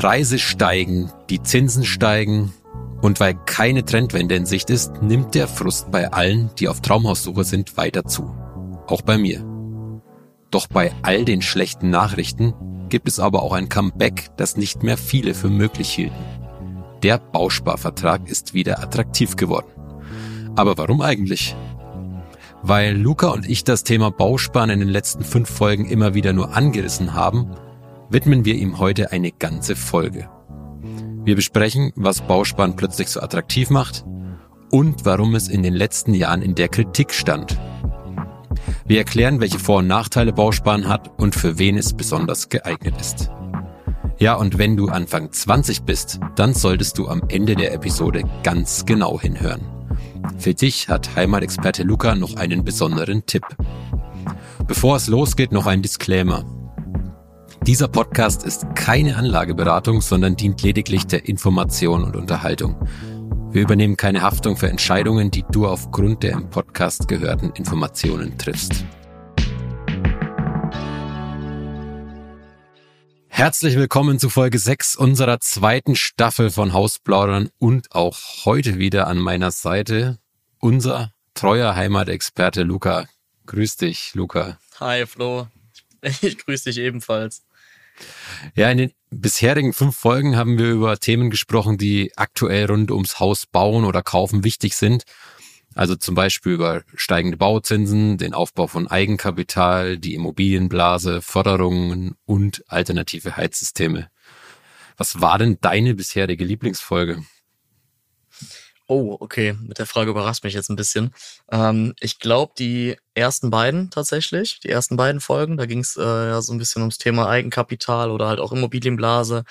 Preise steigen, die Zinsen steigen und weil keine Trendwende in Sicht ist, nimmt der Frust bei allen, die auf Traumhaussuche sind, weiter zu. Auch bei mir. Doch bei all den schlechten Nachrichten gibt es aber auch ein Comeback, das nicht mehr viele für möglich hielten. Der Bausparvertrag ist wieder attraktiv geworden. Aber warum eigentlich? Weil Luca und ich das Thema Bausparen in den letzten fünf Folgen immer wieder nur angerissen haben, widmen wir ihm heute eine ganze Folge. Wir besprechen, was Bausparen plötzlich so attraktiv macht und warum es in den letzten Jahren in der Kritik stand. Wir erklären, welche Vor- und Nachteile Bausparen hat und für wen es besonders geeignet ist. Ja, und wenn du Anfang 20 bist, dann solltest du am Ende der Episode ganz genau hinhören. Für dich hat Heimatexperte Luca noch einen besonderen Tipp. Bevor es losgeht, noch ein Disclaimer. Dieser Podcast ist keine Anlageberatung, sondern dient lediglich der Information und Unterhaltung. Wir übernehmen keine Haftung für Entscheidungen, die du aufgrund der im Podcast gehörten Informationen triffst. Herzlich willkommen zu Folge 6 unserer zweiten Staffel von Hausplaudern und auch heute wieder an meiner Seite unser treuer Heimatexperte Luca. Grüß dich, Luca. Hi, Flo. Ich grüße dich ebenfalls. Ja, in den bisherigen fünf Folgen haben wir über Themen gesprochen, die aktuell rund ums Haus bauen oder kaufen wichtig sind. Also zum Beispiel über steigende Bauzinsen, den Aufbau von Eigenkapital, die Immobilienblase, Förderungen und alternative Heizsysteme. Was war denn deine bisherige Lieblingsfolge? Oh, okay. Mit der Frage überrascht mich jetzt ein bisschen. Ähm, ich glaube, die ersten beiden tatsächlich, die ersten beiden Folgen, da ging es äh, ja so ein bisschen ums Thema Eigenkapital oder halt auch Immobilienblase.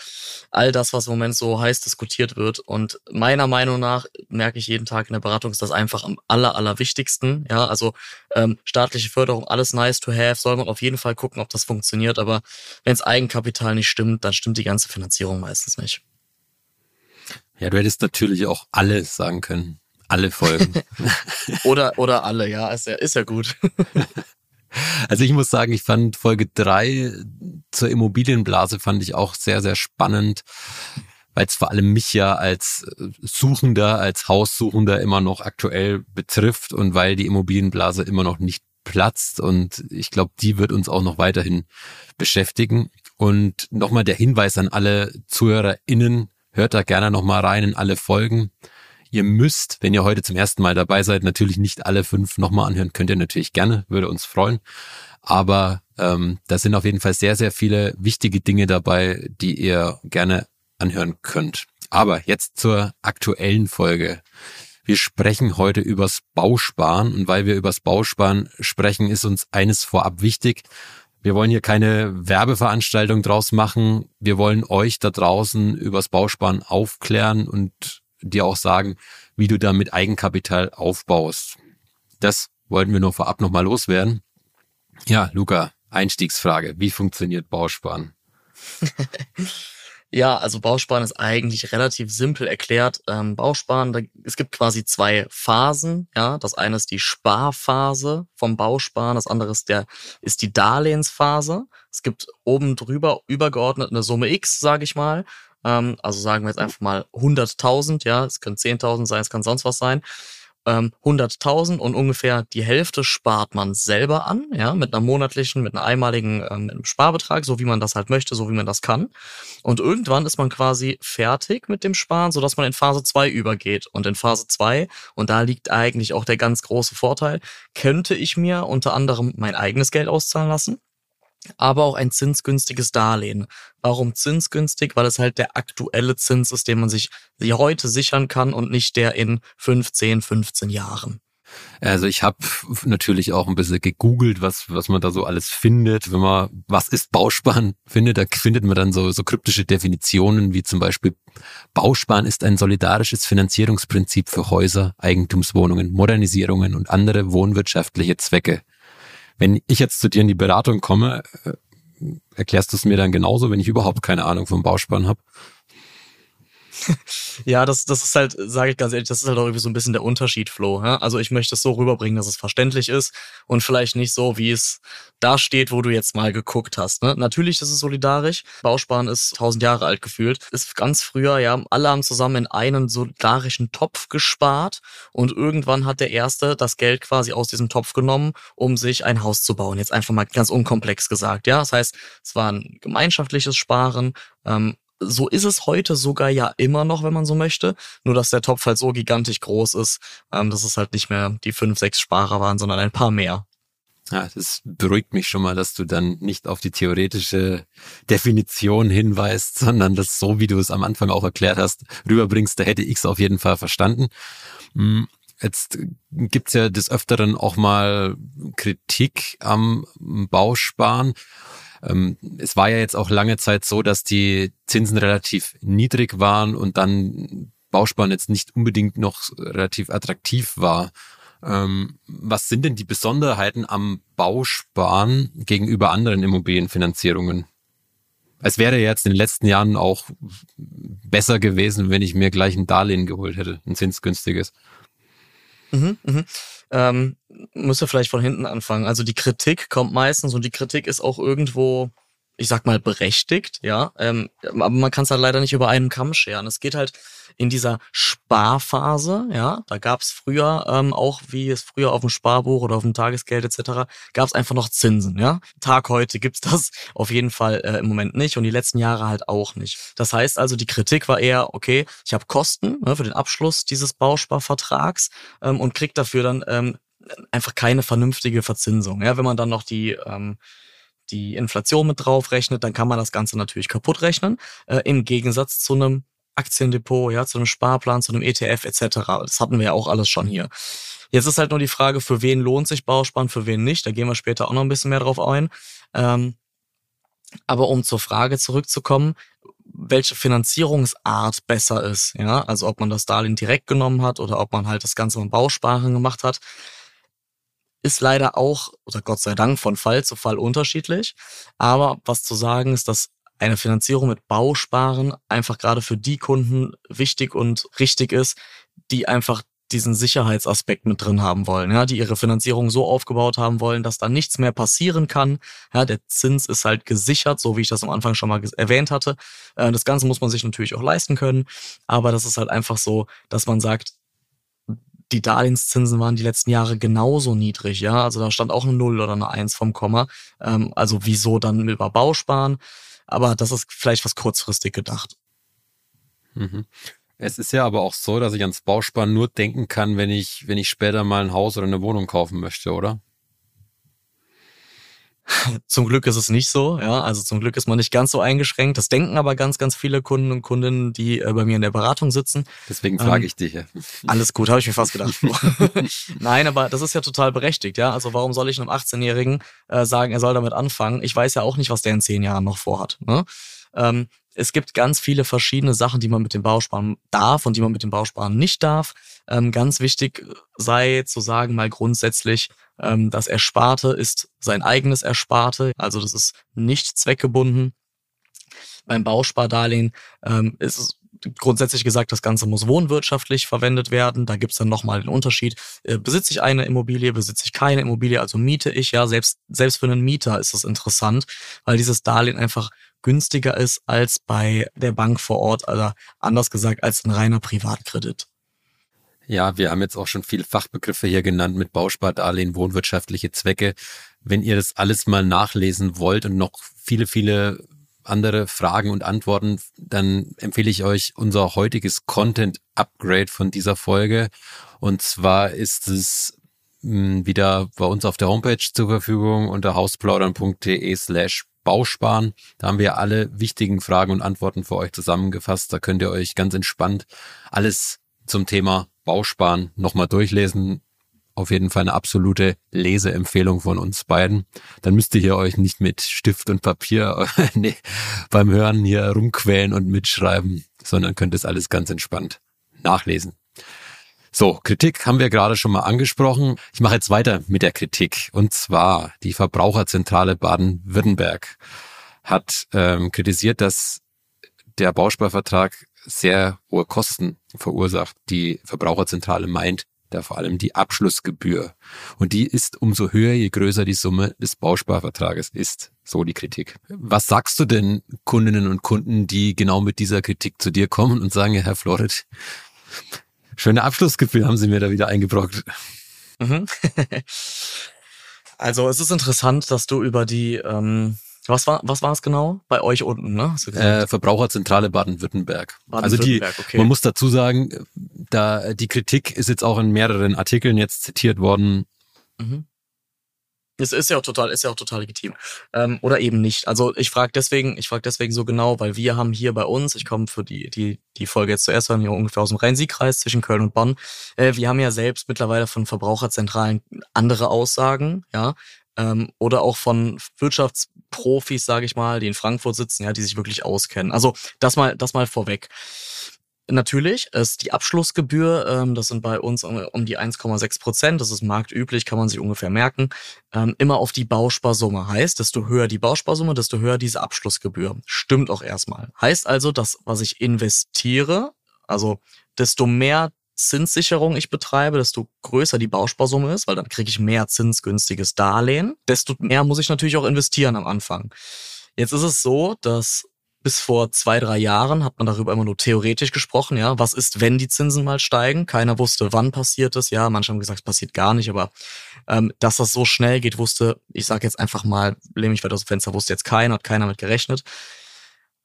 All das, was im Moment so heiß diskutiert wird. Und meiner Meinung nach merke ich jeden Tag in der Beratung, ist das einfach am aller, allerwichtigsten. Ja, also ähm, staatliche Förderung, alles nice to have, soll man auf jeden Fall gucken, ob das funktioniert. Aber wenn das Eigenkapital nicht stimmt, dann stimmt die ganze Finanzierung meistens nicht. Ja, du hättest natürlich auch alle sagen können. Alle Folgen. oder, oder alle, ja, ist ja, ist ja gut. also ich muss sagen, ich fand Folge drei zur Immobilienblase fand ich auch sehr, sehr spannend, weil es vor allem mich ja als Suchender, als Haussuchender immer noch aktuell betrifft und weil die Immobilienblase immer noch nicht platzt und ich glaube, die wird uns auch noch weiterhin beschäftigen. Und nochmal der Hinweis an alle ZuhörerInnen, Hört da gerne nochmal rein in alle Folgen. Ihr müsst, wenn ihr heute zum ersten Mal dabei seid, natürlich nicht alle fünf nochmal anhören. Könnt ihr natürlich gerne, würde uns freuen. Aber ähm, da sind auf jeden Fall sehr, sehr viele wichtige Dinge dabei, die ihr gerne anhören könnt. Aber jetzt zur aktuellen Folge. Wir sprechen heute übers Bausparen und weil wir übers Bausparen sprechen, ist uns eines vorab wichtig. Wir wollen hier keine Werbeveranstaltung draus machen. Wir wollen euch da draußen übers Bausparen aufklären und dir auch sagen, wie du da mit Eigenkapital aufbaust. Das wollten wir nur vorab nochmal loswerden. Ja, Luca, Einstiegsfrage. Wie funktioniert Bausparen? Ja, also Bausparen ist eigentlich relativ simpel erklärt. Ähm, Bausparen, da, es gibt quasi zwei Phasen. Ja, das eine ist die Sparphase vom Bausparen, das andere ist der ist die Darlehensphase. Es gibt oben drüber übergeordnet eine Summe X, sage ich mal. Ähm, also sagen wir jetzt einfach mal 100.000. Ja, es können 10.000 sein, es kann sonst was sein ähm, 100.000 und ungefähr die Hälfte spart man selber an, ja, mit einer monatlichen, mit einer einmaligen ähm, Sparbetrag, so wie man das halt möchte, so wie man das kann. Und irgendwann ist man quasi fertig mit dem Sparen, sodass man in Phase 2 übergeht. Und in Phase 2, und da liegt eigentlich auch der ganz große Vorteil, könnte ich mir unter anderem mein eigenes Geld auszahlen lassen aber auch ein zinsgünstiges Darlehen. Warum zinsgünstig? Weil es halt der aktuelle Zins ist, den man sich heute sichern kann und nicht der in 15, 15 Jahren. Also ich habe natürlich auch ein bisschen gegoogelt, was was man da so alles findet. Wenn man was ist Bausparen findet, da findet man dann so so kryptische Definitionen wie zum Beispiel Bausparen ist ein solidarisches Finanzierungsprinzip für Häuser, Eigentumswohnungen, Modernisierungen und andere wohnwirtschaftliche Zwecke. Wenn ich jetzt zu dir in die Beratung komme, äh, erklärst du es mir dann genauso, wenn ich überhaupt keine Ahnung vom Bausparen habe? Ja, das, das ist halt, sage ich ganz ehrlich, das ist halt auch irgendwie so ein bisschen der Unterschied, Flo. Ja? Also ich möchte es so rüberbringen, dass es verständlich ist und vielleicht nicht so, wie es da steht, wo du jetzt mal geguckt hast. Ne? Natürlich ist es solidarisch. Bausparen ist tausend Jahre alt gefühlt. Ist ganz früher, ja, alle haben zusammen in einen solidarischen Topf gespart und irgendwann hat der Erste das Geld quasi aus diesem Topf genommen, um sich ein Haus zu bauen. Jetzt einfach mal ganz unkomplex gesagt. Ja, das heißt, es war ein gemeinschaftliches Sparen. Ähm, so ist es heute sogar ja immer noch, wenn man so möchte. Nur dass der Topf halt so gigantisch groß ist, ähm, dass es halt nicht mehr die fünf, sechs Sparer waren, sondern ein paar mehr. Ja, das beruhigt mich schon mal, dass du dann nicht auf die theoretische Definition hinweist, sondern das so, wie du es am Anfang auch erklärt hast, rüberbringst. Da hätte ich es auf jeden Fall verstanden. Hm, jetzt gibt's ja des Öfteren auch mal Kritik am Bausparen. Ähm, es war ja jetzt auch lange Zeit so, dass die Zinsen relativ niedrig waren und dann Bausparen jetzt nicht unbedingt noch relativ attraktiv war. Ähm, was sind denn die Besonderheiten am Bausparen gegenüber anderen Immobilienfinanzierungen? Es wäre jetzt in den letzten Jahren auch besser gewesen, wenn ich mir gleich ein Darlehen geholt hätte, ein zinsgünstiges. Mhm, mhm. Ähm, müsste vielleicht von hinten anfangen. Also die Kritik kommt meistens und die Kritik ist auch irgendwo ich sag mal, berechtigt, ja. Ähm, aber man kann es halt leider nicht über einen Kamm scheren. Es geht halt in dieser Sparphase, ja, da gab es früher ähm, auch, wie es früher auf dem Sparbuch oder auf dem Tagesgeld etc., gab es einfach noch Zinsen, ja. Tag heute gibt's das auf jeden Fall äh, im Moment nicht und die letzten Jahre halt auch nicht. Das heißt also, die Kritik war eher, okay, ich habe Kosten ne, für den Abschluss dieses Bausparvertrags ähm, und krieg dafür dann ähm, einfach keine vernünftige Verzinsung. Ja, wenn man dann noch die ähm, die Inflation mit draufrechnet, dann kann man das Ganze natürlich kaputt rechnen. Äh, Im Gegensatz zu einem Aktiendepot, ja, zu einem Sparplan, zu einem ETF etc. Das hatten wir ja auch alles schon hier. Jetzt ist halt nur die Frage, für wen lohnt sich Bausparen, für wen nicht. Da gehen wir später auch noch ein bisschen mehr drauf ein. Ähm, aber um zur Frage zurückzukommen, welche Finanzierungsart besser ist, ja, also ob man das Darlehen direkt genommen hat oder ob man halt das Ganze mit Bausparen gemacht hat, ist leider auch, oder Gott sei Dank, von Fall zu Fall unterschiedlich. Aber was zu sagen ist, dass eine Finanzierung mit Bausparen einfach gerade für die Kunden wichtig und richtig ist, die einfach diesen Sicherheitsaspekt mit drin haben wollen, ja, die ihre Finanzierung so aufgebaut haben wollen, dass da nichts mehr passieren kann. Ja, der Zins ist halt gesichert, so wie ich das am Anfang schon mal erwähnt hatte. Äh, das Ganze muss man sich natürlich auch leisten können, aber das ist halt einfach so, dass man sagt, die Darlehenszinsen waren die letzten Jahre genauso niedrig, ja. Also da stand auch eine Null oder eine Eins vom Komma. Ähm, also wieso dann über Bau sparen? Aber das ist vielleicht was kurzfristig gedacht. Mhm. Es ist ja aber auch so, dass ich ans Bausparen nur denken kann, wenn ich, wenn ich später mal ein Haus oder eine Wohnung kaufen möchte, oder? Zum Glück ist es nicht so, ja. Also zum Glück ist man nicht ganz so eingeschränkt. Das denken aber ganz, ganz viele Kunden und Kundinnen, die äh, bei mir in der Beratung sitzen. Deswegen frage ähm, ich dich. Ja. Alles gut, habe ich mir fast gedacht. Nein, aber das ist ja total berechtigt, ja. Also warum soll ich einem 18-Jährigen äh, sagen, er soll damit anfangen? Ich weiß ja auch nicht, was der in zehn Jahren noch vorhat. Ne? Ähm, es gibt ganz viele verschiedene Sachen, die man mit dem Bausparen darf und die man mit dem Bausparen nicht darf. Ähm, ganz wichtig sei zu sagen, mal grundsätzlich, ähm, das Ersparte ist sein eigenes Ersparte, also das ist nicht zweckgebunden. Beim Bauspardarlehen ähm, ist es grundsätzlich gesagt, das Ganze muss wohnwirtschaftlich verwendet werden. Da gibt's dann nochmal den Unterschied. Äh, besitze ich eine Immobilie, besitze ich keine Immobilie, also miete ich, ja, selbst, selbst für einen Mieter ist das interessant, weil dieses Darlehen einfach günstiger ist als bei der Bank vor Ort, oder anders gesagt, als ein reiner Privatkredit. Ja, wir haben jetzt auch schon viele Fachbegriffe hier genannt mit Bauspardarlehen, wohnwirtschaftliche Zwecke. Wenn ihr das alles mal nachlesen wollt und noch viele, viele andere Fragen und Antworten, dann empfehle ich euch unser heutiges Content Upgrade von dieser Folge. Und zwar ist es hm, wieder bei uns auf der Homepage zur Verfügung unter hausplaudern.de slash Bausparen. Da haben wir alle wichtigen Fragen und Antworten für euch zusammengefasst. Da könnt ihr euch ganz entspannt alles zum Thema Bausparen nochmal durchlesen. Auf jeden Fall eine absolute Leseempfehlung von uns beiden. Dann müsst ihr hier euch nicht mit Stift und Papier nee, beim Hören hier rumquälen und mitschreiben, sondern könnt es alles ganz entspannt nachlesen. So, Kritik haben wir gerade schon mal angesprochen. Ich mache jetzt weiter mit der Kritik. Und zwar die Verbraucherzentrale Baden-Württemberg hat ähm, kritisiert, dass der Bausparvertrag sehr hohe Kosten verursacht. Die Verbraucherzentrale meint, da vor allem die Abschlussgebühr. Und die ist umso höher, je größer die Summe des Bausparvertrages ist. So die Kritik. Was sagst du denn Kundinnen und Kunden, die genau mit dieser Kritik zu dir kommen und sagen, Herr Florid, schöne Abschlussgebühr haben Sie mir da wieder eingebrockt. Mhm. also es ist interessant, dass du über die ähm, was war, was war es genau? Bei euch unten, ne? Äh, Verbraucherzentrale Baden-Württemberg. Baden also die, okay. man muss dazu sagen, da die Kritik ist jetzt auch in mehreren Artikeln jetzt zitiert worden. Mhm. Es ist ja auch total, ist ja auch total legitim. Ähm, oder eben nicht. Also ich frage deswegen, ich frage deswegen so genau, weil wir haben hier bei uns, ich komme für die, die, die Folge jetzt zuerst an, hier ungefähr aus dem Rhein-Sieg-Kreis zwischen Köln und Bonn. Äh, wir haben ja selbst mittlerweile von Verbraucherzentralen andere Aussagen, ja ähm, oder auch von Wirtschaftsprofis, sage ich mal, die in Frankfurt sitzen, ja, die sich wirklich auskennen. Also das mal, das mal vorweg. Natürlich ist die Abschlussgebühr, ähm, das sind bei uns um, um die 1,6 Prozent, das ist marktüblich, kann man sich ungefähr merken, ähm, immer auf die Bausparsumme. Heißt, desto höher die Bausparsumme, desto höher diese Abschlussgebühr. Stimmt auch erstmal. Heißt also, dass was ich investiere, also desto mehr Zinssicherung ich betreibe, desto größer die Bausparsumme ist, weil dann kriege ich mehr zinsgünstiges Darlehen, desto mehr muss ich natürlich auch investieren am Anfang. Jetzt ist es so, dass bis vor zwei, drei Jahren hat man darüber immer nur theoretisch gesprochen, ja. Was ist, wenn die Zinsen mal steigen? Keiner wusste, wann passiert es. Ja, manche haben gesagt, es passiert gar nicht, aber ähm, dass das so schnell geht, wusste, ich sage jetzt einfach mal, lehne mich weiter aus dem Fenster, wusste jetzt keiner, hat keiner mit gerechnet.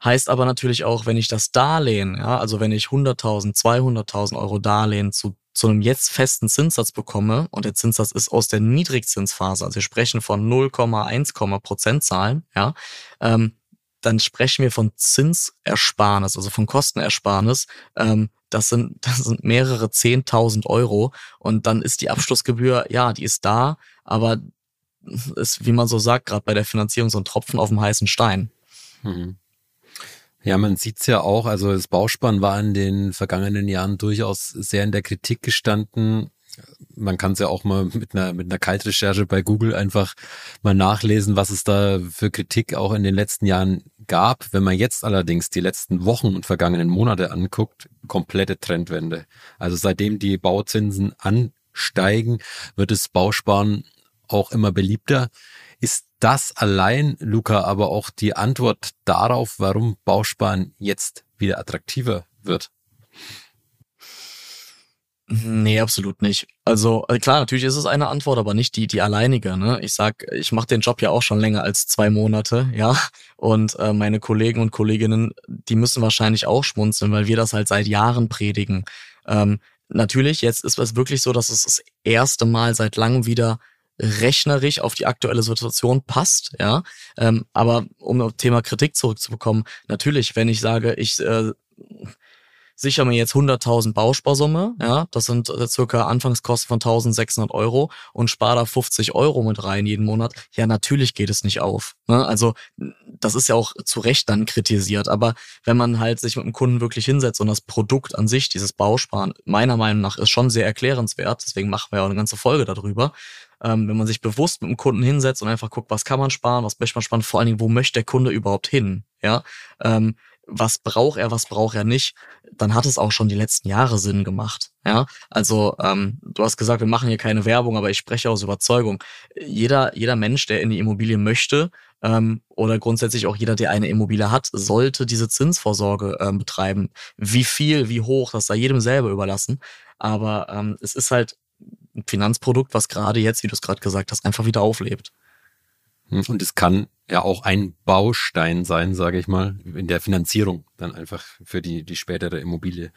Heißt aber natürlich auch, wenn ich das Darlehen, ja, also wenn ich 100.000, 200.000 Euro Darlehen zu, zu einem jetzt festen Zinssatz bekomme und der Zinssatz ist aus der Niedrigzinsphase, also wir sprechen von 0,1 Prozentzahlen, ja, ähm, dann sprechen wir von Zinsersparnis, also von Kostenersparnis. Ähm, das sind, das sind mehrere 10.000 Euro und dann ist die Abschlussgebühr, ja, die ist da, aber ist, wie man so sagt, gerade bei der Finanzierung so ein Tropfen auf dem heißen Stein. Mhm. Ja, man sieht's ja auch, also das Bauspann war in den vergangenen Jahren durchaus sehr in der Kritik gestanden. Man kann es ja auch mal mit einer, mit einer Kaltrecherche bei Google einfach mal nachlesen, was es da für Kritik auch in den letzten Jahren gab. Wenn man jetzt allerdings die letzten Wochen und vergangenen Monate anguckt, komplette Trendwende. Also seitdem die Bauzinsen ansteigen, wird das Bausparen auch immer beliebter. Ist das allein, Luca, aber auch die Antwort darauf, warum Bausparen jetzt wieder attraktiver wird? Nee, absolut nicht. Also äh, klar, natürlich ist es eine Antwort, aber nicht die die alleinige. Ne? Ich sag, ich mache den Job ja auch schon länger als zwei Monate, ja. Und äh, meine Kollegen und Kolleginnen, die müssen wahrscheinlich auch schmunzeln, weil wir das halt seit Jahren predigen. Ähm, natürlich, jetzt ist es wirklich so, dass es das erste Mal seit langem wieder rechnerisch auf die aktuelle Situation passt, ja. Ähm, aber um auf Thema Kritik zurückzubekommen, natürlich, wenn ich sage, ich äh, sichere mir jetzt 100.000 Bausparsumme, ja, das sind äh, circa Anfangskosten von 1.600 Euro und spare da 50 Euro mit rein jeden Monat, ja, natürlich geht es nicht auf. Ne? Also das ist ja auch zu Recht dann kritisiert, aber wenn man halt sich mit dem Kunden wirklich hinsetzt und das Produkt an sich, dieses Bausparen, meiner Meinung nach ist schon sehr erklärenswert, deswegen machen wir ja auch eine ganze Folge darüber, ähm, wenn man sich bewusst mit dem Kunden hinsetzt und einfach guckt, was kann man sparen, was möchte man sparen, vor allen Dingen, wo möchte der Kunde überhaupt hin, ja, ähm, was braucht er, was braucht er nicht, dann hat es auch schon die letzten Jahre Sinn gemacht. Ja, also ähm, du hast gesagt, wir machen hier keine Werbung, aber ich spreche aus Überzeugung. Jeder, jeder Mensch, der in die Immobilie möchte ähm, oder grundsätzlich auch jeder, der eine Immobilie hat, sollte diese Zinsvorsorge ähm, betreiben. Wie viel, wie hoch, das sei jedem selber überlassen. Aber ähm, es ist halt ein Finanzprodukt, was gerade jetzt, wie du es gerade gesagt hast, einfach wieder auflebt. Und es kann ja auch ein Baustein sein, sage ich mal, in der Finanzierung dann einfach für die, die spätere Immobilie.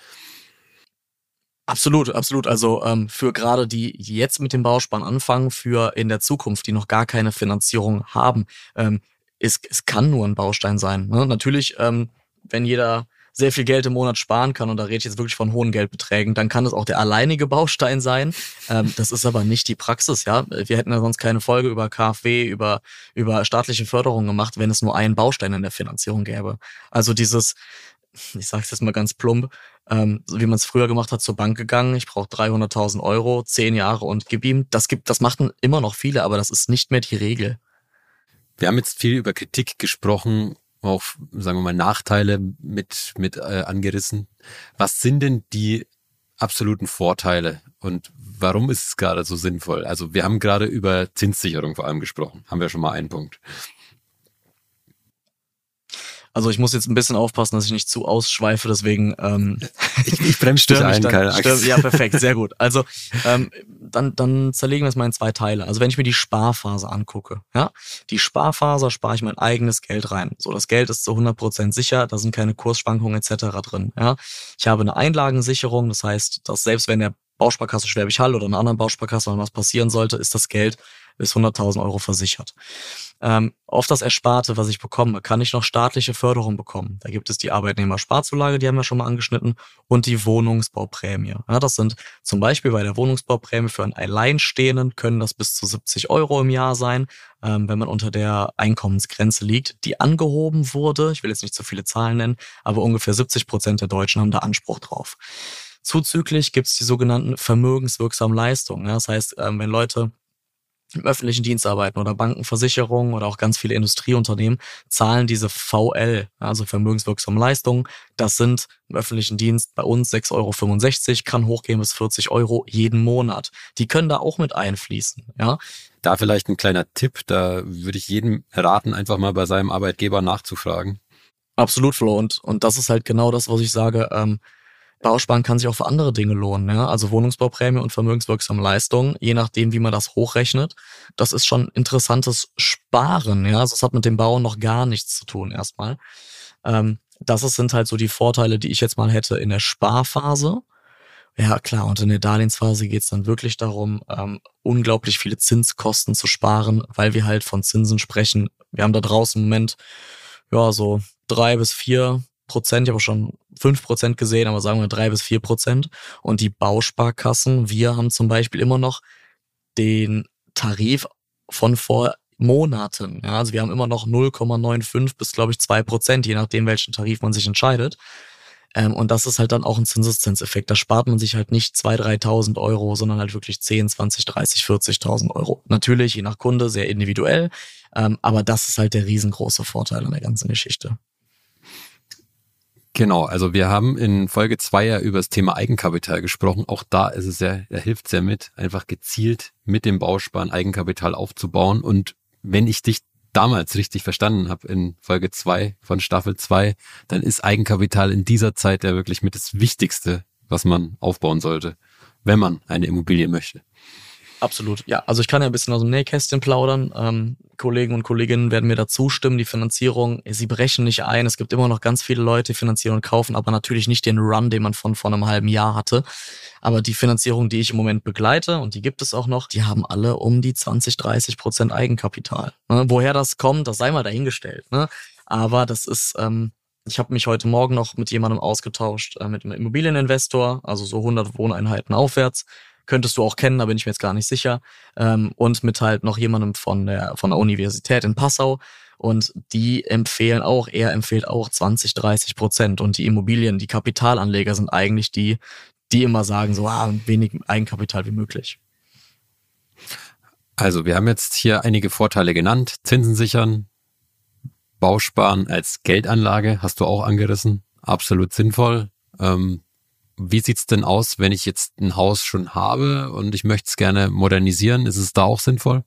Absolut, absolut. Also ähm, für gerade die, die jetzt mit dem Bauspann anfangen, für in der Zukunft, die noch gar keine Finanzierung haben, ähm, es, es kann nur ein Baustein sein. Ne? Natürlich, ähm, wenn jeder sehr viel Geld im Monat sparen kann, und da rede ich jetzt wirklich von hohen Geldbeträgen, dann kann das auch der alleinige Baustein sein. Ähm, das ist aber nicht die Praxis, ja. Wir hätten ja sonst keine Folge über KfW, über, über staatliche Förderung gemacht, wenn es nur einen Baustein in der Finanzierung gäbe. Also dieses, ich sage es jetzt mal ganz plump, ähm, wie man es früher gemacht hat, zur Bank gegangen, ich brauche 300.000 Euro, zehn Jahre und gib. Das gibt, das machten immer noch viele, aber das ist nicht mehr die Regel. Wir haben jetzt viel über Kritik gesprochen auch, sagen wir mal, Nachteile mit, mit äh, angerissen. Was sind denn die absoluten Vorteile und warum ist es gerade so sinnvoll? Also wir haben gerade über Zinssicherung vor allem gesprochen, haben wir schon mal einen Punkt. Also ich muss jetzt ein bisschen aufpassen, dass ich nicht zu ausschweife, deswegen ähm, ich, ich bremse dich ein, dann, keine Angst. ja, perfekt, sehr gut. Also ähm, dann, dann zerlegen wir es mal in zwei Teile. Also wenn ich mir die Sparphase angucke, ja, die Sparphase spare ich mein eigenes Geld rein. So, das Geld ist zu 100% sicher, da sind keine Kursschwankungen etc. drin. Ja, ich habe eine Einlagensicherung, das heißt, dass selbst wenn der Bausparkasse Schwäbisch Hall oder einer anderen Bausparkasse was passieren sollte, ist das Geld bis 100.000 Euro versichert. Ähm, auf das Ersparte, was ich bekomme, kann ich noch staatliche Förderung bekommen. Da gibt es die Arbeitnehmersparzulage, die haben wir schon mal angeschnitten, und die Wohnungsbauprämie. Ja, das sind zum Beispiel bei der Wohnungsbauprämie für einen Alleinstehenden können das bis zu 70 Euro im Jahr sein, ähm, wenn man unter der Einkommensgrenze liegt, die angehoben wurde. Ich will jetzt nicht zu viele Zahlen nennen, aber ungefähr 70 Prozent der Deutschen haben da Anspruch drauf. Zuzüglich gibt es die sogenannten vermögenswirksamen Leistungen. Ja, das heißt, ähm, wenn Leute im öffentlichen Dienst arbeiten oder Banken, Versicherungen oder auch ganz viele Industrieunternehmen zahlen diese VL, also vermögenswirksame Leistungen. Das sind im öffentlichen Dienst bei uns 6,65 Euro, kann hochgehen bis 40 Euro jeden Monat. Die können da auch mit einfließen, ja. Da vielleicht ein kleiner Tipp, da würde ich jedem raten, einfach mal bei seinem Arbeitgeber nachzufragen. Absolut, Flo. Und, und das ist halt genau das, was ich sage. Ähm, Bausparen kann sich auch für andere Dinge lohnen, ja. Also Wohnungsbauprämie und vermögenswirksame Leistungen, je nachdem, wie man das hochrechnet. Das ist schon interessantes Sparen, ja. Also das hat mit dem Bau noch gar nichts zu tun, erstmal. Ähm, das sind halt so die Vorteile, die ich jetzt mal hätte in der Sparphase. Ja, klar, und in der Darlehensphase geht's dann wirklich darum, ähm, unglaublich viele Zinskosten zu sparen, weil wir halt von Zinsen sprechen. Wir haben da draußen im Moment, ja, so drei bis vier Prozent, ich habe schon fünf Prozent gesehen, aber sagen wir drei bis vier Prozent. Und die Bausparkassen, wir haben zum Beispiel immer noch den Tarif von vor Monaten. Ja, also wir haben immer noch 0,95 bis, glaube ich, zwei Prozent, je nachdem, welchen Tarif man sich entscheidet. Ähm, und das ist halt dann auch ein Zinseszinseffekt. Da spart man sich halt nicht 2.000, 3.000 Euro, sondern halt wirklich 10, 20, 30, 40.000 Euro. Natürlich, je nach Kunde, sehr individuell. Ähm, aber das ist halt der riesengroße Vorteil an der ganzen Geschichte. Genau, also wir haben in Folge zwei ja über das Thema Eigenkapital gesprochen. Auch da ist es ja, er hilft sehr mit, einfach gezielt mit dem Bausparen Eigenkapital aufzubauen. Und wenn ich dich damals richtig verstanden habe in Folge zwei von Staffel zwei, dann ist Eigenkapital in dieser Zeit ja wirklich mit das Wichtigste, was man aufbauen sollte, wenn man eine Immobilie möchte. Absolut, ja. Also ich kann ja ein bisschen aus dem Nähkästchen plaudern. Ähm, Kollegen und Kolleginnen werden mir da zustimmen. Die Finanzierung, sie brechen nicht ein. Es gibt immer noch ganz viele Leute, die finanzieren und kaufen, aber natürlich nicht den Run, den man von vor einem halben Jahr hatte. Aber die Finanzierung, die ich im Moment begleite, und die gibt es auch noch, die haben alle um die 20, 30 Prozent Eigenkapital. Ne? Woher das kommt, das sei mal dahingestellt. Ne? Aber das ist, ähm, ich habe mich heute Morgen noch mit jemandem ausgetauscht, äh, mit einem Immobilieninvestor, also so 100 Wohneinheiten aufwärts könntest du auch kennen, da bin ich mir jetzt gar nicht sicher. Ähm, und mit halt noch jemandem von der, von der Universität in Passau. Und die empfehlen auch, er empfiehlt auch 20, 30 Prozent. Und die Immobilien, die Kapitalanleger sind eigentlich die, die immer sagen, so ah, wenig Eigenkapital wie möglich. Also wir haben jetzt hier einige Vorteile genannt. Zinsen sichern, Bausparen als Geldanlage hast du auch angerissen. Absolut sinnvoll. Ähm, wie sieht's denn aus, wenn ich jetzt ein Haus schon habe und ich möchte es gerne modernisieren? Ist es da auch sinnvoll?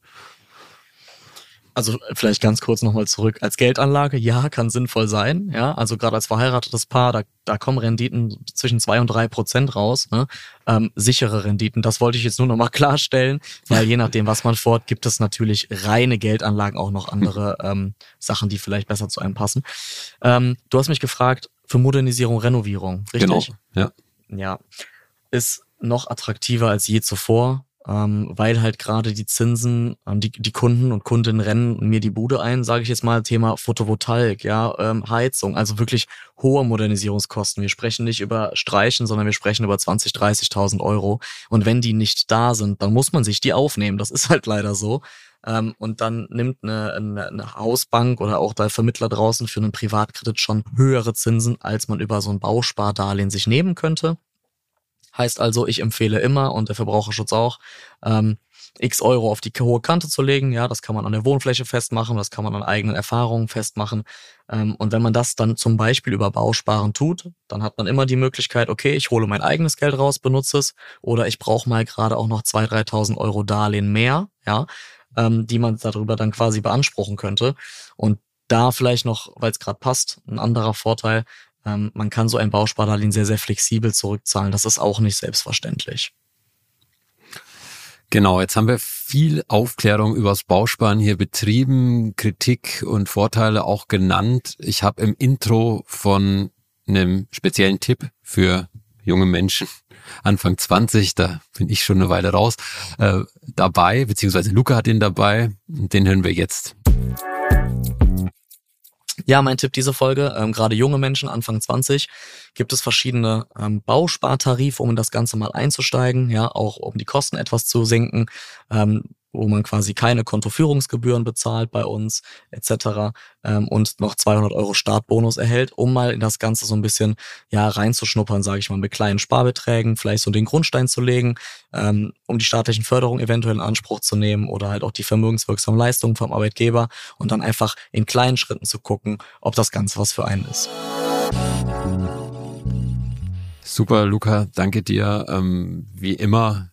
Also vielleicht ganz kurz nochmal zurück. Als Geldanlage, ja, kann sinnvoll sein. Ja, also gerade als verheiratetes Paar, da, da kommen Renditen zwischen zwei und drei Prozent raus. Ne? Ähm, sichere Renditen. Das wollte ich jetzt nur nochmal klarstellen, weil je nachdem, was man fort, gibt es natürlich reine Geldanlagen auch noch andere ähm, Sachen, die vielleicht besser zu einem passen. Ähm, du hast mich gefragt für Modernisierung, Renovierung, richtig? Genau. Ja ja, ist noch attraktiver als je zuvor, ähm, weil halt gerade die Zinsen, ähm, die, die Kunden und Kundinnen rennen mir die Bude ein, sage ich jetzt mal, Thema Photovoltaik, ja, ähm, Heizung, also wirklich hohe Modernisierungskosten. Wir sprechen nicht über Streichen, sondern wir sprechen über 20, 30.000 Euro. Und wenn die nicht da sind, dann muss man sich die aufnehmen. Das ist halt leider so. Ähm, und dann nimmt eine, eine, eine Hausbank oder auch der Vermittler draußen für einen Privatkredit schon höhere Zinsen, als man über so ein Bauspardarlehen sich nehmen könnte. Heißt also, ich empfehle immer und der Verbraucherschutz auch, ähm, x Euro auf die hohe Kante zu legen. Ja, das kann man an der Wohnfläche festmachen, das kann man an eigenen Erfahrungen festmachen. Ähm, und wenn man das dann zum Beispiel über Bausparen tut, dann hat man immer die Möglichkeit, okay, ich hole mein eigenes Geld raus, benutze es, oder ich brauche mal gerade auch noch 2.000, 3.000 Euro Darlehen mehr, ja, ähm, die man darüber dann quasi beanspruchen könnte. Und da vielleicht noch, weil es gerade passt, ein anderer Vorteil, ähm, man kann so ein Bauspardarlehen sehr, sehr flexibel zurückzahlen. Das ist auch nicht selbstverständlich. Genau, jetzt haben wir viel Aufklärung übers Bausparen hier betrieben, Kritik und Vorteile auch genannt. Ich habe im Intro von einem speziellen Tipp für junge Menschen Anfang 20, da bin ich schon eine Weile raus, äh, dabei, beziehungsweise Luca hat den dabei, den hören wir jetzt. Ja, mein Tipp diese Folge, ähm, gerade junge Menschen, Anfang 20, gibt es verschiedene ähm, Bauspartarife, um in das Ganze mal einzusteigen, ja, auch um die Kosten etwas zu senken. Ähm, wo man quasi keine Kontoführungsgebühren bezahlt bei uns etc. Ähm, und noch 200 Euro Startbonus erhält, um mal in das Ganze so ein bisschen ja reinzuschnuppern, sage ich mal, mit kleinen Sparbeträgen, vielleicht so den Grundstein zu legen, ähm, um die staatlichen Förderungen eventuell in Anspruch zu nehmen oder halt auch die vermögenswirksamen Leistungen vom Arbeitgeber und dann einfach in kleinen Schritten zu gucken, ob das Ganze was für einen ist. Super, Luca, danke dir. Ähm, wie immer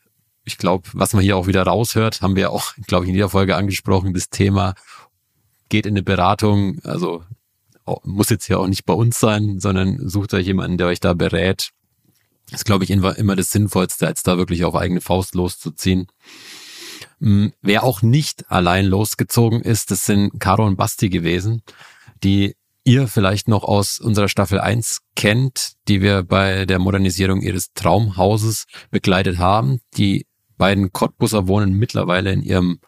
ich glaube, was man hier auch wieder raushört, haben wir auch, glaube ich, in jeder Folge angesprochen, das Thema geht in eine Beratung, also muss jetzt ja auch nicht bei uns sein, sondern sucht euch jemanden, der euch da berät. Ist, glaube ich, immer das Sinnvollste, als da wirklich auf eigene Faust loszuziehen. Hm, wer auch nicht allein losgezogen ist, das sind Caro und Basti gewesen, die ihr vielleicht noch aus unserer Staffel 1 kennt, die wir bei der Modernisierung ihres Traumhauses begleitet haben, die beiden Cottbusser wohnen mittlerweile in ihrem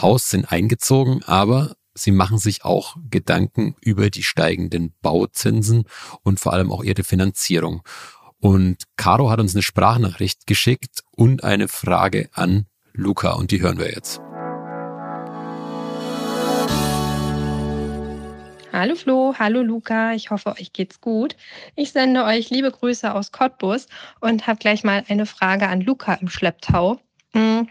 Haus, sind eingezogen, aber sie machen sich auch Gedanken über die steigenden Bauzinsen und vor allem auch ihre Finanzierung. Und Caro hat uns eine Sprachnachricht geschickt und eine Frage an Luca und die hören wir jetzt. Hallo Flo, hallo Luca, ich hoffe, euch geht's gut. Ich sende euch liebe Grüße aus Cottbus und habe gleich mal eine Frage an Luca im Schlepptau. Mm.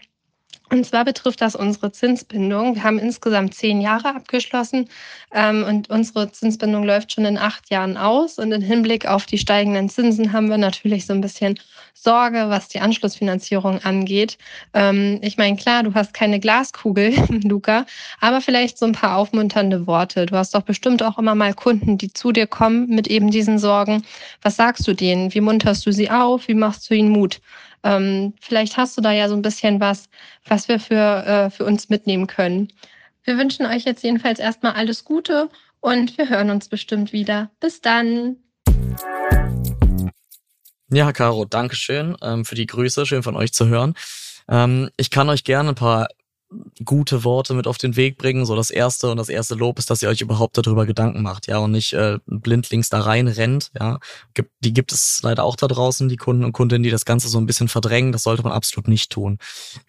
Und zwar betrifft das unsere Zinsbindung. Wir haben insgesamt zehn Jahre abgeschlossen ähm, und unsere Zinsbindung läuft schon in acht Jahren aus. Und im Hinblick auf die steigenden Zinsen haben wir natürlich so ein bisschen Sorge, was die Anschlussfinanzierung angeht. Ähm, ich meine, klar, du hast keine Glaskugel, Luca, aber vielleicht so ein paar aufmunternde Worte. Du hast doch bestimmt auch immer mal Kunden, die zu dir kommen mit eben diesen Sorgen. Was sagst du denen? Wie munterst du sie auf? Wie machst du ihnen Mut? Ähm, vielleicht hast du da ja so ein bisschen was, was wir für, äh, für uns mitnehmen können. Wir wünschen euch jetzt jedenfalls erstmal alles Gute und wir hören uns bestimmt wieder. Bis dann. Ja, Caro, Dankeschön ähm, für die Grüße. Schön von euch zu hören. Ähm, ich kann euch gerne ein paar gute Worte mit auf den Weg bringen. So das erste und das erste Lob ist, dass ihr euch überhaupt darüber Gedanken macht, ja, und nicht äh, blindlings da rein rennt, ja. Gibt, die gibt es leider auch da draußen, die Kunden und Kundinnen, die das Ganze so ein bisschen verdrängen. Das sollte man absolut nicht tun.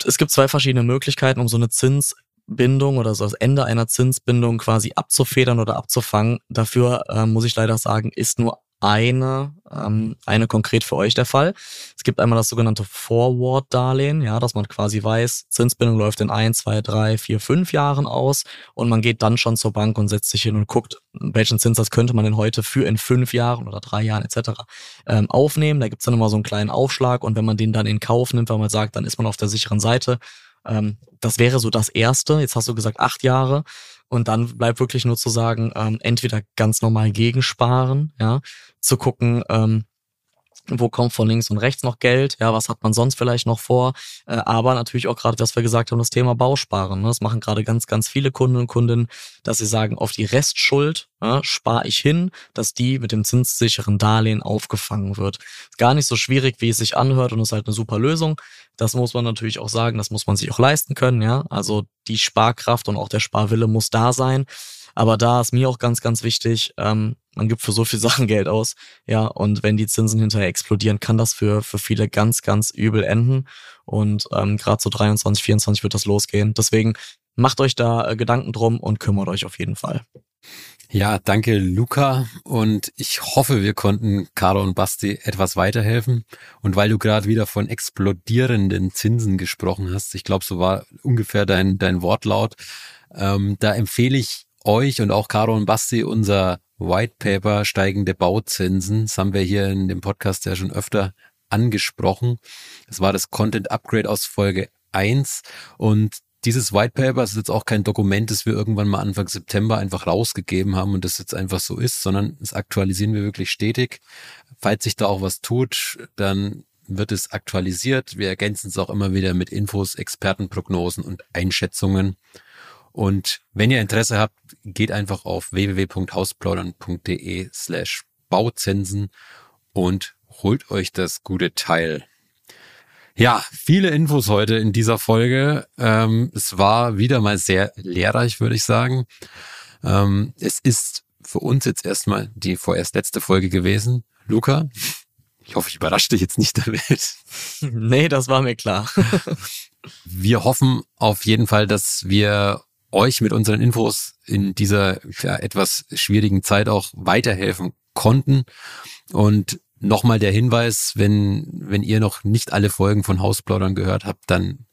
Es gibt zwei verschiedene Möglichkeiten, um so eine Zinsbindung oder so das Ende einer Zinsbindung quasi abzufedern oder abzufangen. Dafür äh, muss ich leider sagen, ist nur eine, ähm, eine konkret für euch der Fall. Es gibt einmal das sogenannte Forward-Darlehen, ja, dass man quasi weiß, Zinsbindung läuft in ein, zwei, drei, vier, fünf Jahren aus und man geht dann schon zur Bank und setzt sich hin und guckt, welchen Zinssatz könnte man denn heute für in fünf Jahren oder drei Jahren etc. Ähm, aufnehmen. Da gibt's dann immer so einen kleinen Aufschlag und wenn man den dann in Kauf nimmt, weil man sagt, dann ist man auf der sicheren Seite. Ähm, das wäre so das Erste. Jetzt hast du gesagt acht Jahre. Und dann bleibt wirklich nur zu sagen, ähm, entweder ganz normal gegensparen, ja, zu gucken, ähm, wo kommt von links und rechts noch Geld, ja, was hat man sonst vielleicht noch vor, äh, aber natürlich auch gerade, was wir gesagt haben, das Thema Bausparen. Ne? Das machen gerade ganz, ganz viele Kunden und Kundinnen, dass sie sagen, auf die Restschuld ja, spare ich hin, dass die mit dem zinssicheren Darlehen aufgefangen wird. Gar nicht so schwierig, wie es sich anhört und ist halt eine super Lösung. Das muss man natürlich auch sagen, das muss man sich auch leisten können, ja. Also die Sparkraft und auch der Sparwille muss da sein. Aber da ist mir auch ganz, ganz wichtig, ähm, man gibt für so viel Sachen Geld aus, ja, und wenn die Zinsen hinterher explodieren, kann das für, für viele ganz, ganz übel enden. Und ähm, gerade so 23, 24 wird das losgehen. Deswegen macht euch da äh, Gedanken drum und kümmert euch auf jeden Fall. Ja, danke Luca und ich hoffe, wir konnten Caro und Basti etwas weiterhelfen. Und weil du gerade wieder von explodierenden Zinsen gesprochen hast, ich glaube, so war ungefähr dein, dein Wortlaut, ähm, da empfehle ich euch und auch Caro und Basti unser White Paper steigende Bauzinsen. Das haben wir hier in dem Podcast ja schon öfter angesprochen. Das war das Content Upgrade aus Folge 1 und dieses White Paper ist jetzt auch kein Dokument, das wir irgendwann mal Anfang September einfach rausgegeben haben und das jetzt einfach so ist, sondern das aktualisieren wir wirklich stetig. Falls sich da auch was tut, dann wird es aktualisiert. Wir ergänzen es auch immer wieder mit Infos, Expertenprognosen und Einschätzungen. Und wenn ihr Interesse habt, geht einfach auf www.hausplaudern.de slash Bauzinsen und holt euch das gute Teil. Ja, viele Infos heute in dieser Folge. Ähm, es war wieder mal sehr lehrreich, würde ich sagen. Ähm, es ist für uns jetzt erstmal die vorerst letzte Folge gewesen. Luca, ich hoffe, ich überrasche dich jetzt nicht damit. Nee, das war mir klar. wir hoffen auf jeden Fall, dass wir euch mit unseren Infos in dieser ja, etwas schwierigen Zeit auch weiterhelfen konnten. Und nochmal der Hinweis, wenn, wenn ihr noch nicht alle Folgen von Hausplaudern gehört habt, dann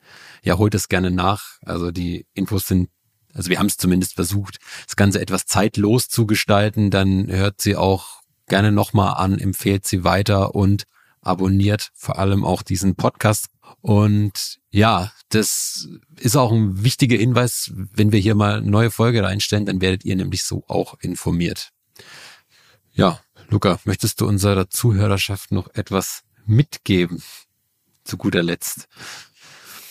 ja, holt es gerne nach. Also die Infos sind, also wir haben es zumindest versucht, das Ganze etwas zeitlos zu gestalten. Dann hört sie auch gerne nochmal an, empfehlt sie weiter und abonniert vor allem auch diesen Podcast. Und ja, das ist auch ein wichtiger Hinweis, wenn wir hier mal eine neue Folge reinstellen, dann werdet ihr nämlich so auch informiert. Ja, Luca, möchtest du unserer Zuhörerschaft noch etwas mitgeben? Zu guter Letzt.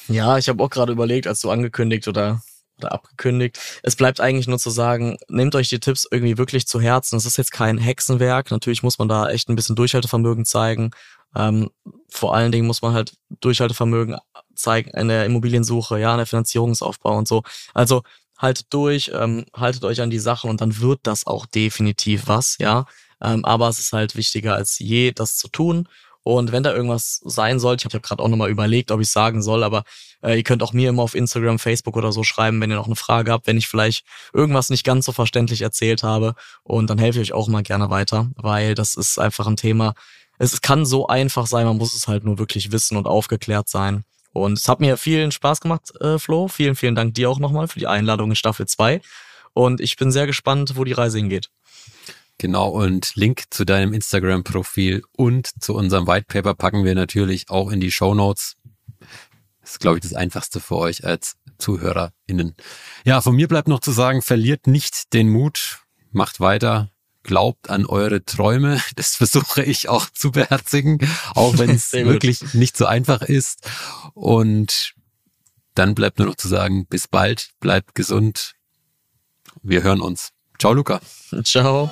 Ja, ich habe auch gerade überlegt, als du angekündigt oder, oder abgekündigt. Es bleibt eigentlich nur zu sagen, nehmt euch die Tipps irgendwie wirklich zu Herzen. Es ist jetzt kein Hexenwerk. Natürlich muss man da echt ein bisschen Durchhaltevermögen zeigen. Ähm, vor allen Dingen muss man halt Durchhaltevermögen zeigen in der Immobiliensuche, ja, in der Finanzierungsaufbau und so. Also haltet durch, ähm, haltet euch an die Sache und dann wird das auch definitiv was, ja. Ähm, aber es ist halt wichtiger als je, das zu tun. Und wenn da irgendwas sein sollte, ich habe gerade auch nochmal überlegt, ob ich sagen soll, aber äh, ihr könnt auch mir immer auf Instagram, Facebook oder so schreiben, wenn ihr noch eine Frage habt, wenn ich vielleicht irgendwas nicht ganz so verständlich erzählt habe. Und dann helfe ich euch auch mal gerne weiter, weil das ist einfach ein Thema. Es kann so einfach sein, man muss es halt nur wirklich wissen und aufgeklärt sein. Und es hat mir vielen Spaß gemacht, äh, Flo. Vielen, vielen Dank dir auch nochmal für die Einladung in Staffel 2. Und ich bin sehr gespannt, wo die Reise hingeht. Genau, und Link zu deinem Instagram-Profil und zu unserem White Paper packen wir natürlich auch in die Show Notes. Das ist, glaube ich, das Einfachste für euch als ZuhörerInnen. Ja, von mir bleibt noch zu sagen, verliert nicht den Mut, macht weiter, glaubt an eure Träume. Das versuche ich auch zu beherzigen, auch wenn es wirklich nicht so einfach ist. Und dann bleibt nur noch zu sagen, bis bald, bleibt gesund. Wir hören uns. Ciao, Luca. Ciao.